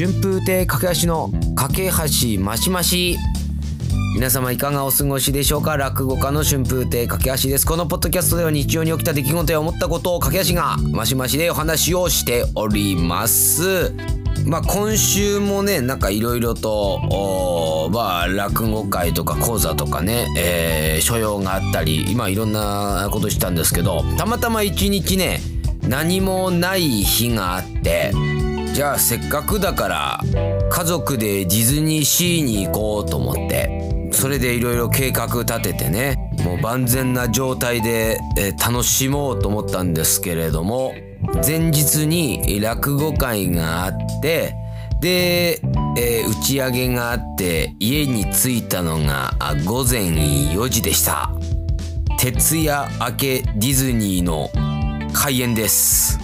春風亭架け橋の架け橋マシマシ皆様いかがお過ごしでしょうか？落語家の春風亭架け橋です。このポッドキャストでは日常に起きた出来事や思ったことを架け橋がマシマシでお話をしております。まあ今週もねなんかいろいろとまあ落語会とか講座とかね、えー、所用があったり今いろんなことしたんですけどたまたま一日ね何もない日があってじゃあせっかくだから家族でディズニーシーに行こうと思ってそれでいろいろ計画立ててねもう万全な状態で、え楽しもうと思ったんですけれども前日に落語会があってで、えー、打ち上げがあって家に着いたのが午前4時でした。徹夜明けディズニーの開演です。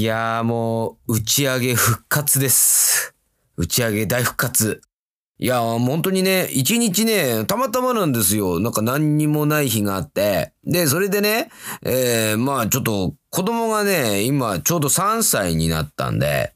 いやーもう打ち上げ復活です打ち上げ大復活いや、本当にね、一日ね、たまたまなんですよ。なんか何にもない日があって。で、それでね、えー、まあちょっと子供がね、今ちょうど3歳になったんで、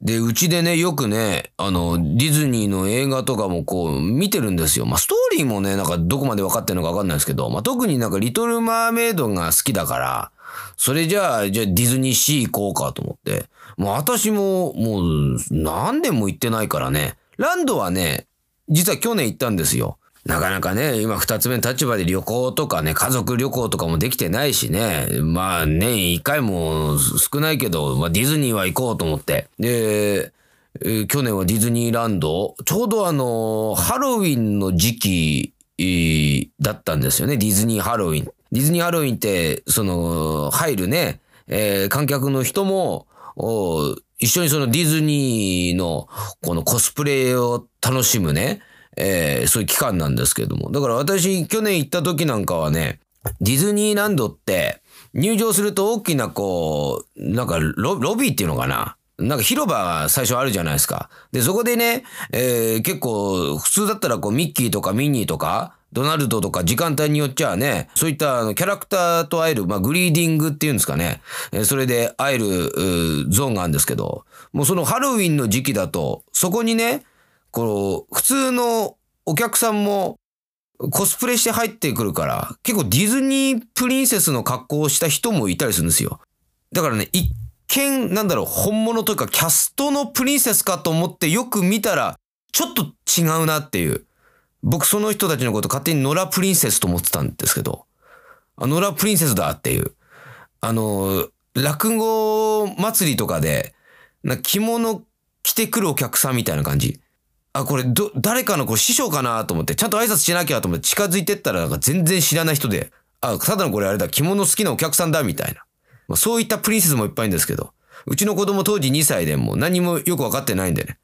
で、うちでね、よくね、あの、ディズニーの映画とかもこう見てるんですよ。まあストーリーもね、なんかどこまで分かってるのか分かんないですけど、まあ特になんかリトルマーメイドが好きだから、それじゃあ、じゃあディズニーシー行こうかと思って。もう私も、もう何年も行ってないからね。ランドはね、実は去年行ったんですよ。なかなかね、今二つ目の立場で旅行とかね、家族旅行とかもできてないしね、まあ年一回も少ないけど、まあディズニーは行こうと思って。で、去年はディズニーランド、ちょうどあの、ハロウィンの時期、だったんですよね、ディズニーハロウィン。ディズニーハロウィンって、その、入るね、えー、観客の人も、一緒にそのディズニーのこのコスプレを楽しむね、えー、そういう期間なんですけども。だから私去年行った時なんかはね、ディズニーランドって入場すると大きなこう、なんかロビーっていうのかななんか広場が最初あるじゃないですか。で、そこでね、えー、結構普通だったらこうミッキーとかミニーとか、ドナルドとか時間帯によっちゃね、そういったキャラクターと会える、まあグリーディングっていうんですかね。それで会えるゾーンがあるんですけど、もうそのハロウィンの時期だと、そこにね、この普通のお客さんもコスプレして入ってくるから、結構ディズニープリンセスの格好をした人もいたりするんですよ。だからね、一見、なんだろう、本物というかキャストのプリンセスかと思ってよく見たら、ちょっと違うなっていう。僕その人たちのこと勝手にノラプリンセスと思ってたんですけど、あノラプリンセスだっていう。あの、落語祭りとかで、な着物着てくるお客さんみたいな感じ。あ、これ、ど、誰かのこう師匠かなと思って、ちゃんと挨拶しなきゃと思って近づいてったら、なんか全然知らない人で、あ、ただのこれあれだ、着物好きなお客さんだ、みたいな。まあ、そういったプリンセスもいっぱいんですけど、うちの子供当時2歳でも何もよくわかってないんでね、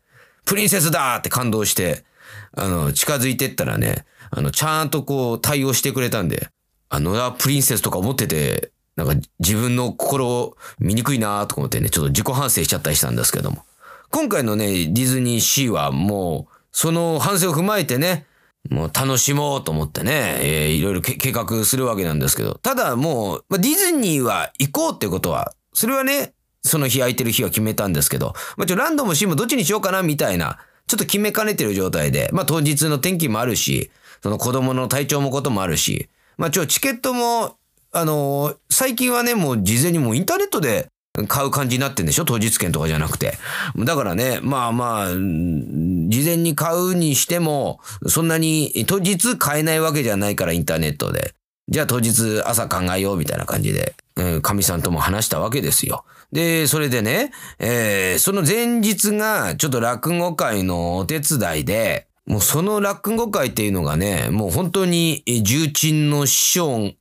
プリンセスだって感動して、あの、近づいてったらね、あの、ちゃんとこう対応してくれたんで、あの、プリンセスとか思ってて、なんか自分の心を醜いなと思ってね、ちょっと自己反省しちゃったりしたんですけども。今回のね、ディズニーシーはもう、その反省を踏まえてね、もう楽しもうと思ってね、えー、いろいろ計画するわけなんですけど、ただもう、まあ、ディズニーは行こうってことは、それはね、その日空いてる日は決めたんですけど、まあ、ちょ、ランドもシーもどっちにしようかなみたいな、ちょっと決めかねてる状態で、まあ当日の天気もあるし、その子供の体調もこともあるし、まあちょ、チケットも、あのー、最近はね、もう事前にもうインターネットで買う感じになってんでしょ？当日券とかじゃなくて。だからね、まあまあ、事前に買うにしても、そんなに当日買えないわけじゃないからインターネットで。じゃあ当日朝考えようみたいな感じで、か、う、み、ん、さんとも話したわけですよ。で、それでね、えー、その前日がちょっと落語会のお手伝いで、もうその落語会っていうのがね、もう本当に重鎮の師匠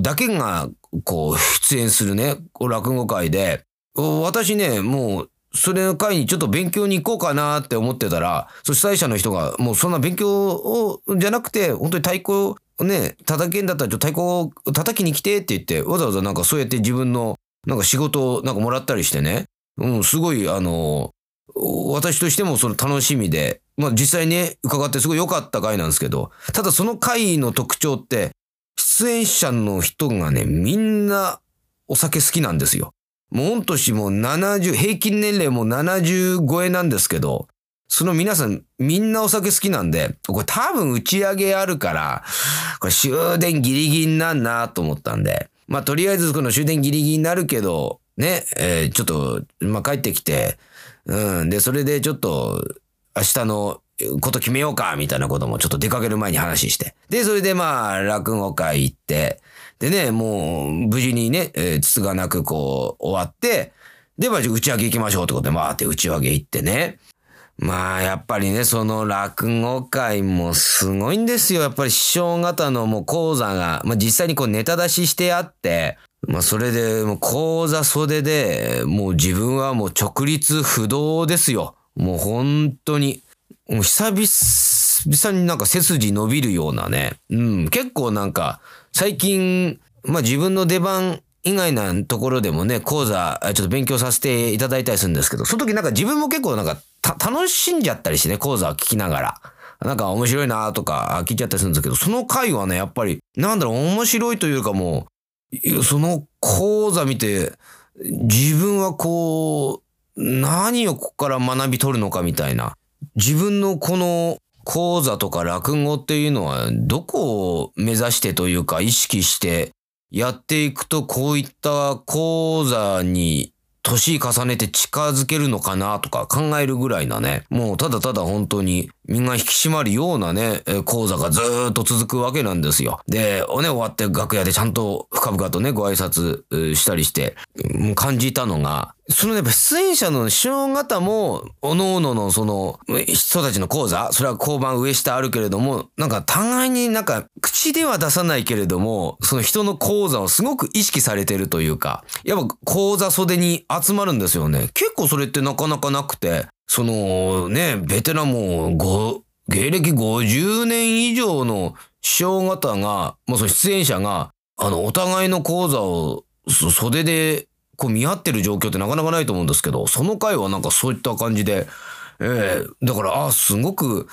だけがこう出演するね、落語会で、私ね、もうそれの会にちょっと勉強に行こうかなって思ってたら、そ主催者の人が、もうそんな勉強を、じゃなくて、本当に太鼓ね、叩けんだったらちょ太鼓を叩きに来てって言って、わざわざなんかそうやって自分のなんか仕事をなんかもらったりしてね、うん、すごい、あの、私としてもその楽しみで、まあ実際ね、伺ってすごい良かった回なんですけど、ただその回の特徴って、出演者の人がね、みんなお酒好きなんですよ。もう御年も70、平均年齢も70超えなんですけど、その皆さんみんなお酒好きなんで、これ多分打ち上げあるから、これ終電ギリギリになんなと思ったんで、まあとりあえずこの終電ギリギリになるけど、ね、えー、ちょっと、まあ帰ってきて、うん、で、それでちょっと明日のこと決めようか、みたいなこともちょっと出かける前に話して。で、それでまあ落語会行って、でね、もう無事にね、えー、つつがなくこう終わって、で、まあ打ち上げ行きましょうってことで、まあって打ち上げ行ってね。まあ、やっぱりね、その落語会もすごいんですよ。やっぱり師匠方のもう講座が、まあ実際にこうネタ出ししてあって、まあそれでもう講座袖で、もう自分はもう直立不動ですよ。もう本当に。もう久々になんか背筋伸びるようなね。うん、結構なんか最近、まあ自分の出番以外なところでもね、講座、ちょっと勉強させていただいたりするんですけど、その時なんか自分も結構なんか楽しんじゃったりしてね、講座を聞きながら。なんか面白いなとか聞いちゃったりするんですけど、その回はね、やっぱり、なんだろう、面白いというかもう、その講座見て、自分はこう、何をここから学び取るのかみたいな。自分のこの講座とか落語っていうのは、どこを目指してというか意識してやっていくとこういった講座に年重ねて近づけるのかなとか考えるぐらいなね、もうただただ本当に身が引き締まるようなね、講座がずっと続くわけなんですよ。で、おね、終わって楽屋でちゃんと深々とね、ご挨拶したりして、感じたのが、そのやっぱ出演者の師匠方も、おのおののその人たちの講座、それは交番上下あるけれども、なんか互いになんか口では出さないけれども、その人の講座をすごく意識されてるというか、やっぱ講座袖に集まるんですよね。結構それってなかなかなくて、そのね、ベテランもご、芸歴50年以上の師匠方が、まあその出演者が、あの、お互いの講座を袖でこう見合ってる状況ってなかなかないと思うんですけど、その回はなんかそういった感じで、ええー、だから、あすごく、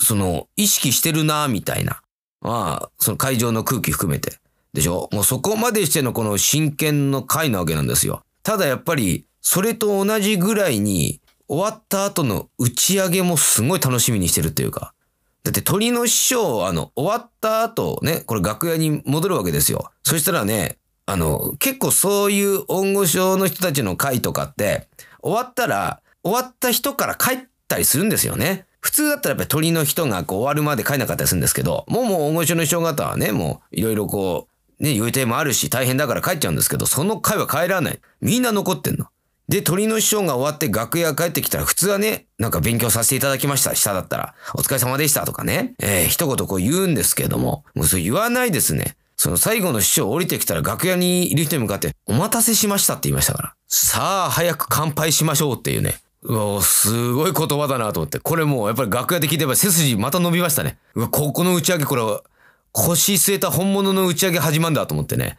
その、意識してるな、みたいな。ああ、その会場の空気含めて。でしょ？もうそこまでしてのこの真剣の回なわけなんですよ。ただやっぱり、それと同じぐらいに、終わった後の打ち上げもすごい楽しみにしてるっていうか。だって鳥の師匠、あの、終わった後ね、これ楽屋に戻るわけですよ。そしたらね、あの、結構そういう音語症の人たちの会とかって、終わったら、終わった人から帰ったりするんですよね。普通だったらやっぱり鳥の人がこう終わるまで帰んなかったりするんですけど、もうもう音語症の人方はね、もういろいろこう、ね、予定もあるし大変だから帰っちゃうんですけど、その会は帰らない。みんな残ってんの。で、鳥の師匠が終わって楽屋帰ってきたら普通はね、なんか勉強させていただきました。下だったら、お疲れ様でしたとかね、えー、一言こう言うんですけども、もうそれ言わないですね。その最後の師匠降りてきたら楽屋にいる人に向かって、お待たせしましたって言いましたから。さあ、早く乾杯しましょうっていうね。うわ、すごい言葉だなと思って。これもうやっぱり楽屋で聞いてば背筋また伸びましたね。うわ、ここの打ち上げこれは、腰据えた本物の打ち上げ始まるんだと思ってね。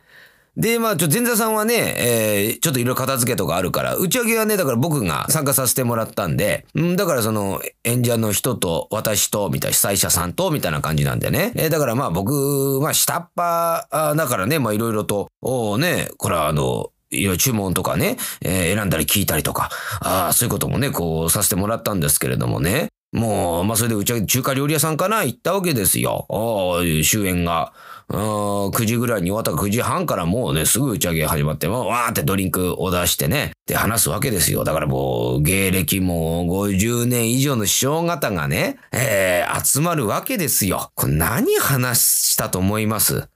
で、まあ、ちょ、前座さんはね、えー、ちょっといろいろ片付けとかあるから、打ち上げはね、だから僕が参加させてもらったんで、んだからその、演者の人と、私と、みたいな、主催者さんと、みたいな感じなんでね。えー、だからまあ僕、まあ下っ端だからね、まあいろいろと、おね、これはあの、いろいろ注文とかね、えー、選んだり聞いたりとか、ああ、そういうこともね、こう、させてもらったんですけれどもね。もう、まあそれで打ち上げ、中華料理屋さんかな行ったわけですよ。ああ、終演が。9時ぐらいに終わった9時半からもうね、すぐ打ち上げ始まって、もうわーってドリンクを出してね、で話すわけですよ。だからもう、芸歴も50年以上の師匠方がね、えー、集まるわけですよ。これ何話したと思います？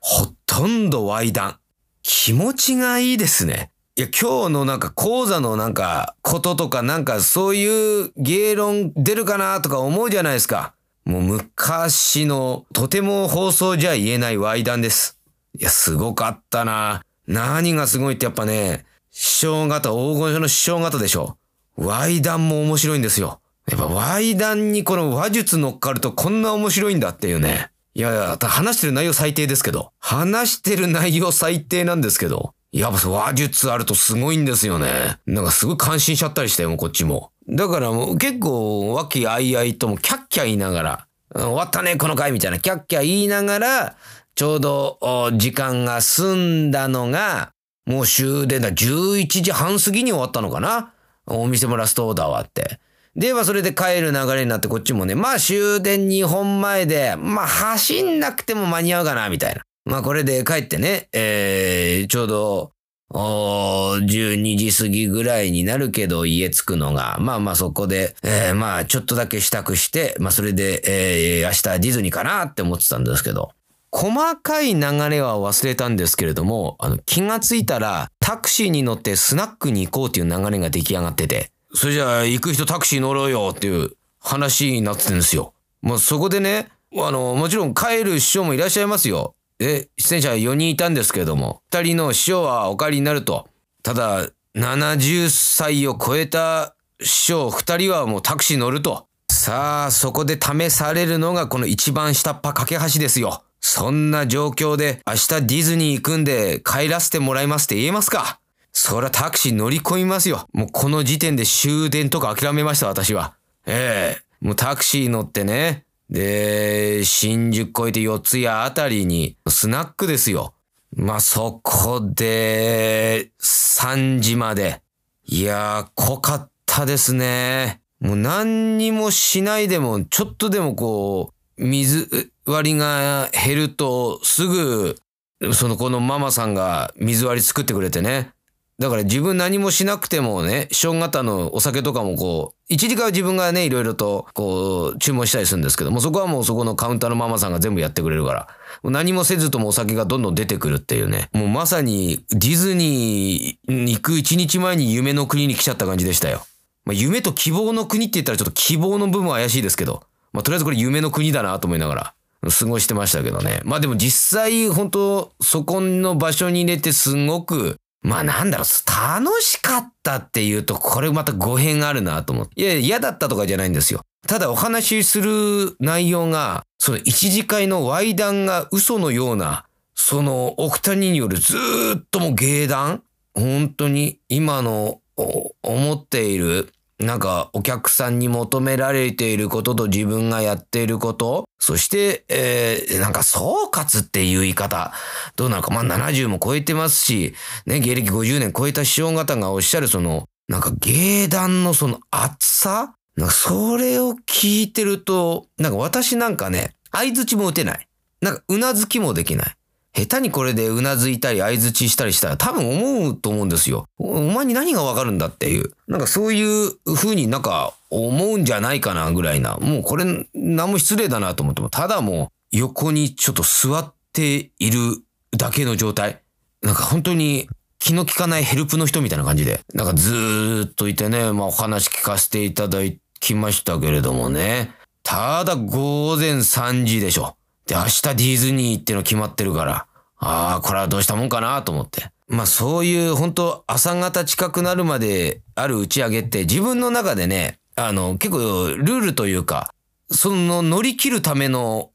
ほとんどワイダン。気持ちがいいですね。いや、今日のなんか講座のなんかこととかなんかそういう芸論出るかなとか思うじゃないですか。もう昔のとても放送じゃ言えないワイダンです。いや、すごかったな。何がすごいってやっぱね、師匠方、黄金書の師匠方でしょ。ワイダンも面白いんですよ。やっぱワイダンにこの話術乗っかるとこんな面白いんだっていうね。いやいや、話してる内容最低ですけど。話してる内容最低なんですけど。やっぱ話術あるとすごいんですよね。なんかすごい感心しちゃったりしてよ、こっちも。だからもう結構和気あいあいともキャッキャ言いながら、終わったね、この回みたいなキャッキャ言いながら、ちょうど時間が済んだのが、もう終電だ、11時半過ぎに終わったのかなお店もラストオーダー終わって。で、まあそれで帰る流れになってこっちもね、まあ終電2本前で、まあ走んなくても間に合うかな、みたいな。まあこれで帰ってね、えー、ちょうど、お12時過ぎぐらいになるけど家着くのが、まあまあそこで、えー、まあちょっとだけ支度して、まあそれで、えー、明日ディズニーかなって思ってたんですけど、細かい流れは忘れたんですけれども、あの気がついたらタクシーに乗ってスナックに行こうっていう流れが出来上がってて、それじゃあ行く人タクシー乗ろうよっていう話になってるんですよ。もうそこでね、あの、もちろん帰る師匠もいらっしゃいますよ。で、出演者は4人いたんですけれども、2人の師匠はお帰りになると。ただ、70歳を超えた師匠2人はもうタクシー乗ると。さあ、そこで試されるのがこの一番下っ端架け橋ですよ。そんな状況で明日ディズニー行くんで帰らせてもらいますって言えますか？そりゃタクシー乗り込みますよ。もうこの時点で終電とか諦めました私は。ええもうタクシー乗ってね、で、新宿越えて四谷あたりに、スナックですよ。まあ、そこで、3時まで。いやー、濃かったですね。もう何にもしないでも、ちょっとでもこう、水割りが減ると、すぐ、そのこのママさんが水割り作ってくれてね。だから自分何もしなくてもね、正型のお酒とかもこう、一時間は自分がね、いろいろとこう、注文したりするんですけども、そこはもうそこのカウンターのママさんが全部やってくれるから、何もせずともお酒がどんどん出てくるっていうね、もうまさにディズニーに行く一日前に夢の国に来ちゃった感じでしたよ。まあ、夢と希望の国って言ったらちょっと希望の部分は怪しいですけど、まあ、とりあえずこれ夢の国だなと思いながら。過ごしてましたけどね。まあでも実際本当そこの場所に入れてすごくまあなんだろう、楽しかったっていうと、これまた語弊があるなと思って。いや、嫌だったとかじゃないんですよ。ただお話しする内容が、その一次会の歪談が嘘のような、その奥谷によるずっとも芸談本当に今の思っているなんかお客さんに求められていることと自分がやっていること、そして、えー、なんか総括っていう言い方、どうなのか、まあ70も超えてますし、ね、芸歴50年超えた師匠方がおっしゃるその、なんか芸談のその厚さなんかそれを聞いてると、なんか私なんかね、相槌も打てない。なんかうなずきもできない。下手にこれでうなずいたり相づちしたりしたら多分思うと思うんですよ。お前に何がわかるんだっていう。なんかそういう風になんか思うんじゃないかなぐらいな。もうこれ何も失礼だなと思っても、ただもう横にちょっと座っているだけの状態。なんか本当に気の利かないヘルプの人みたいな感じで。なんかずーっといてね、まあお話聞かせていただきましたけれどもね。ただ午前3時でしょ。で、明日ディズニーっての決まってるから、ああ、これはどうしたもんかなと思って。まあそういう本当朝方近くなるまである打ち上げって自分の中でね、あの結構ルールというか、その乗り切るための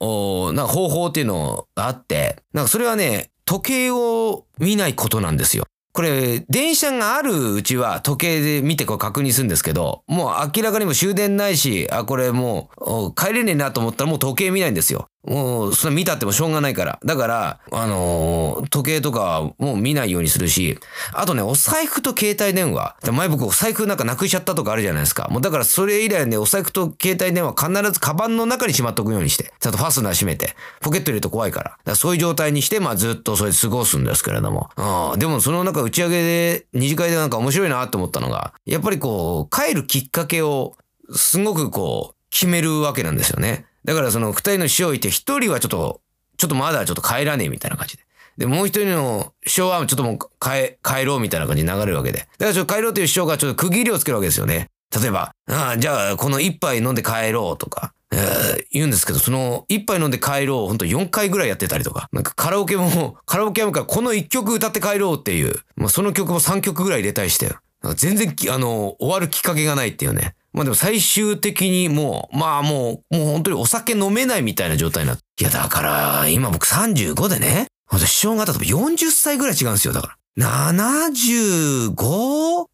な方法っていうのがあって、なんかそれはね、時計を見ないことなんですよ。これ、電車があるうちは時計で見てこう確認するんですけど、もう明らかにも終電ないし、あ、これもう帰れねえなと思ったらもう時計見ないんですよ。もう、それ見たってもしょうがないから。だから、あのー、時計とかもう見ないようにするし、あとね、お財布と携帯電話。前僕お財布なんかなくしちゃったとかあるじゃないですか。もうだからそれ以来ね、お財布と携帯電話必ずカバンの中にしまっとくようにして、ちゃんとファスナー閉めて、ポケット入れると怖いから。からそういう状態にして、まあずっとそれ過ごすんですけれども。うん、でもその中打ち上げで、二次会でなんか面白いなと思ったのが、やっぱりこう、帰るきっかけを、すごくこう、決めるわけなんですよね。だからその二人の師匠いて、一人はちょっと、ちょっとまだちょっと帰らねえみたいな感じで。で、もう一人の師匠はちょっともう帰、帰ろうみたいな感じに流れるわけで。だからちょっと帰ろうという師匠がちょっと区切りをつけるわけですよね。例えば、ああ、じゃあこの一杯飲んで帰ろうとか、えー、言うんですけど、その一杯飲んで帰ろう、ほんと4回ぐらいやってたりとか、なんかカラオケも、カラオケもからこの1曲歌って帰ろうっていう、まあ、その曲も3曲ぐらい入れたりして、全然、あの、終わるきっかけがないっていうね。まあでも最終的にもう、まあもう、もう本当にお酒飲めないみたいな状態になって。いやだから、今僕35でね、私、師匠方と40歳ぐらい違うんですよ、だから。75?4、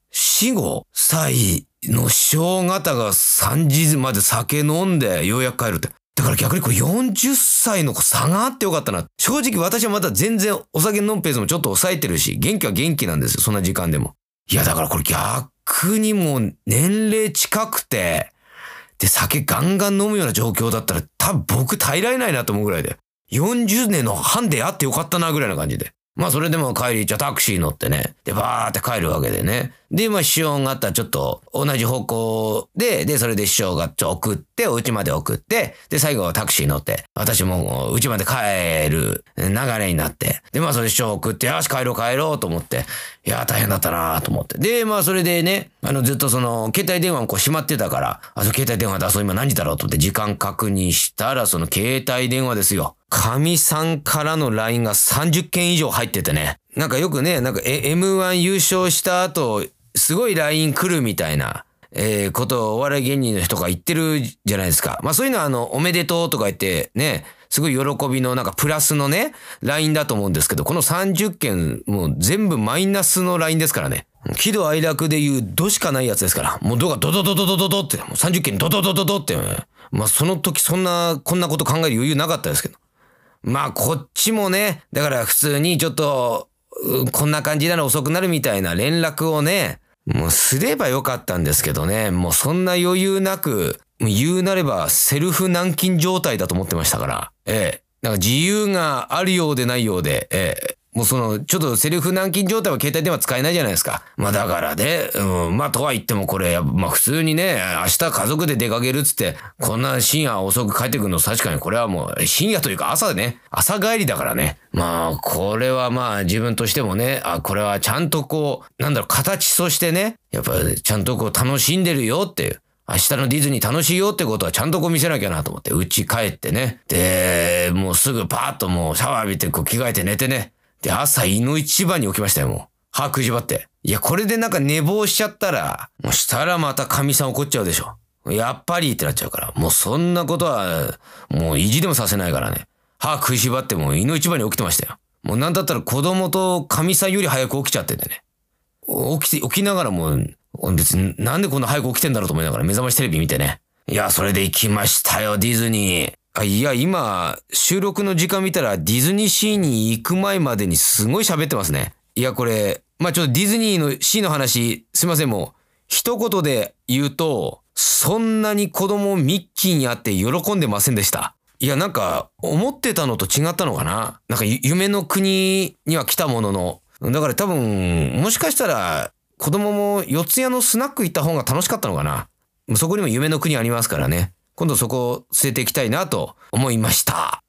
5歳の師匠方が3時まで酒飲んでようやく帰るって。だから逆にこれ40歳の差があってよかったな。正直私はまだ全然お酒飲むペースもちょっと抑えてるし、元気は元気なんですよ。そんな時間でも。いや、だからこれ逆にも年齢近くて、で、酒ガンガン飲むような状況だったら多分僕耐えられないなと思うぐらいで。40年の半であってよかったなぐらいな感じで。まあそれでも帰り、じゃタクシー乗ってね。で、バーって帰るわけでね。で、まあ師匠があったらちょっと同じ方向で、で、それで師匠がちょ送って、お家まで送って、で、最後はタクシー乗って、私もう家まで帰る流れになって。で、まあそれで師匠送って、よし帰ろう帰ろうと思って。いや、大変だったなと思って。で、まあそれでね、あのずっとその、携帯電話をこう閉まってたから、あ、その携帯電話だ、そう今何時だろうと思って時間確認したら、その携帯電話ですよ。神さんからの LINE が30件以上入っててね。なんかよくね、なんか M1 優勝した後、すごい LINE 来るみたいな、えー、ことをお笑い芸人の人が言ってるじゃないですか。まあそういうのはあの、おめでとうとか言ってね、すごい喜びのなんかプラスのね、LINE だと思うんですけど、この30件もう全部マイナスの LINE ですからね。喜怒哀楽で言うドしかないやつですから。もうドがドドドドドドって、もう30件ドドドドドって、まあその時そんな、こんなこと考える余裕なかったですけど。まあこっちもね、だから普通にちょっと、こんな感じなら遅くなるみたいな連絡をね、もうすればよかったんですけどね、もうそんな余裕なく、言うなればセルフ軟禁状態だと思ってましたから、ええ。なんか自由があるようでないようで、ええ。もうその、ちょっとセルフ軟禁状態は携帯電話使えないじゃないですか。まあだからね、うん、まあとは言ってもこれ、まあ普通にね、明日家族で出かけるっつって、こんな深夜遅く帰ってくるの確かにこれはもう深夜というか朝でね、朝帰りだからね。まあこれはまあ自分としてもね、あ、これはちゃんとこう、なんだろう、形としてね、やっぱちゃんとこう楽しんでるよっていう。明日のディズニー楽しいよってことはちゃんとこう見せなきゃなと思って、家帰ってね。で、もうすぐパーッともうシャワー浴びてこう着替えて寝てね。で、朝、胃の一番に起きましたよ、もう。歯食いしばって。いや、これでなんか寝坊しちゃったら、もうしたらまた神さん怒っちゃうでしょ。やっぱりってなっちゃうから。もうそんなことは、もう意地でもさせないからね。歯食いしばってもう胃の一番に起きてましたよ。もうなんだったら子供と神さんより早く起きちゃっててね。起きて、起きながらもう、別になんでこんな早く起きてんだろうと思いながら目覚ましテレビ見てね。いや、それで行きましたよ、ディズニー。あいや、今、収録の時間見たらディズニーシーに行く前までにすごい喋ってますね。いや、これ、まあ、ちょっとディズニーのシーの話、すいません、もう、一言で言うと、そんなに子供ミッキーに会って喜んでませんでした。いや、なんか、思ってたのと違ったのかななんか、夢の国には来たものの。だから多分、もしかしたら、子供も四谷のスナック行った方が楽しかったのかなそこにも夢の国ありますからね。今度そこを据えていきたいなと思いました。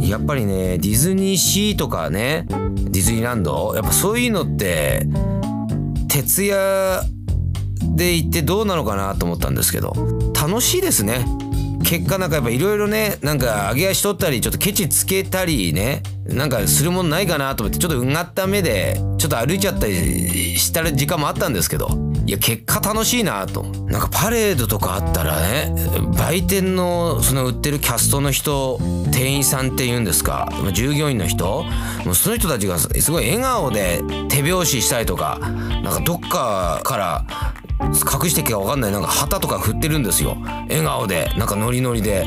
やっぱりね、ディズニーシーとかね、ディズニーランド、やっぱそういうのって、徹夜で行ってどうなのかなと思ったんですけど、楽しいですね。結果なんかやっぱいろいろねなんか上げ足取ったりちょっとケチつけたりねなんかするものないかなと思ってちょっとうがった目でちょっと歩いちゃったりした時間もあったんですけどいや結果楽しいなとなんかパレードとかあったらね売店のその売ってるキャストの人店員さんっていうんですか従業員の人もうその人たちがすごい笑顔で手拍子したりとかなんかどっかから隠してきか分かんない。なんか旗とか振ってるんですよ。笑顔で。なんかノリノリで。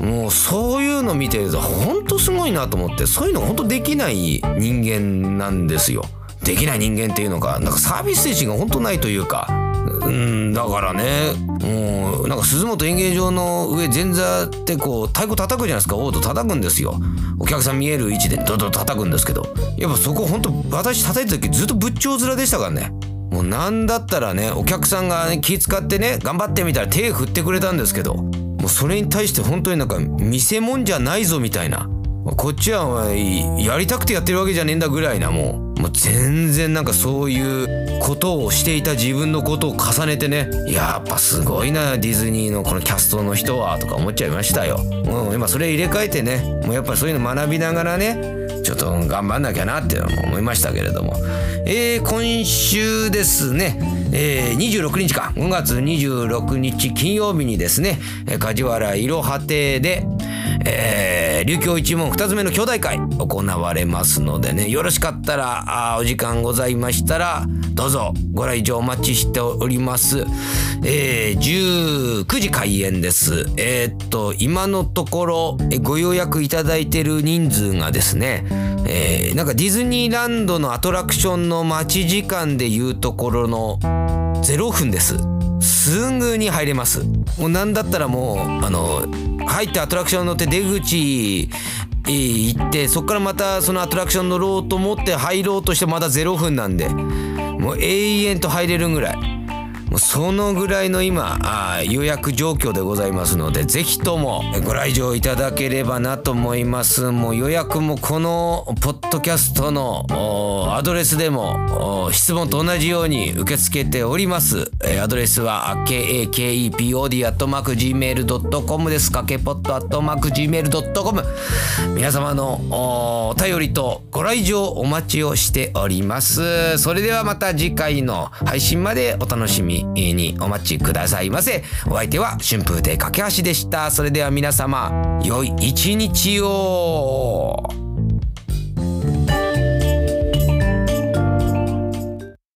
もうそういうの見てるとほんとすごいなと思って。そういうのほんとできない人間なんですよ。できない人間っていうのか。なんかサービス精神がほんとないというか。うんだからね。もうなんか鈴本演芸場の上前座ってこう太鼓叩くじゃないですか。オード叩くんですよ。お客さん見える位置でドド叩くんですけど。やっぱそこほんと私叩いた時ずっと仏頂面でしたからね。もうなんだったらねお客さんが、ね、気使ってね頑張ってみたら手振ってくれたんですけどもうそれに対して本当になんか見せ物じゃないぞみたいなこっちはやりたくてやってるわけじゃねえんだぐらいなもうもう全然なんかそういうことをしていた自分のことを重ねてねやっぱすごいなディズニーのこのキャストの人はとか思っちゃいましたよ。もう今それ入れ替えてねもうやっぱそういうの学びながらねちょっと頑張んなきゃなって思いましたけれども、えー、今週ですね、えー、26日か5月26日金曜日にですね梶原いろは亭で、えー、琉球一門2つ目の兄弟会行われますのでねよろしかったらあお時間ございましたらどうぞご来場お待ちしております。えー、19時開演です。えーっと、今のところご予約いただいてる人数がですね、えーなんかディズニーランドのアトラクションの待ち時間でいうところの0分です。すぐに入れます。もうなんだったらもう、あの、入ってアトラクション乗って出口行って、そこからまたそのアトラクション乗ろうと思って入ろうとしてまだ0分なんで、もう永遠と入れるぐらい。もうそのぐらいの今あ予約状況でございますのでぜひともご来場いただければなと思いますもう予約もこのポッドキャストのアドレスでも質問と同じように受け付けておりますアドレスは kakepod.gmail.com です。かけポッド .gmail.com 皆様のおお便りとご来場お待ちをしております。それではまた次回の配信までお楽しみにお待ちくださいませ。お相手は春風亭架橋でした。それでは皆様良い一日を。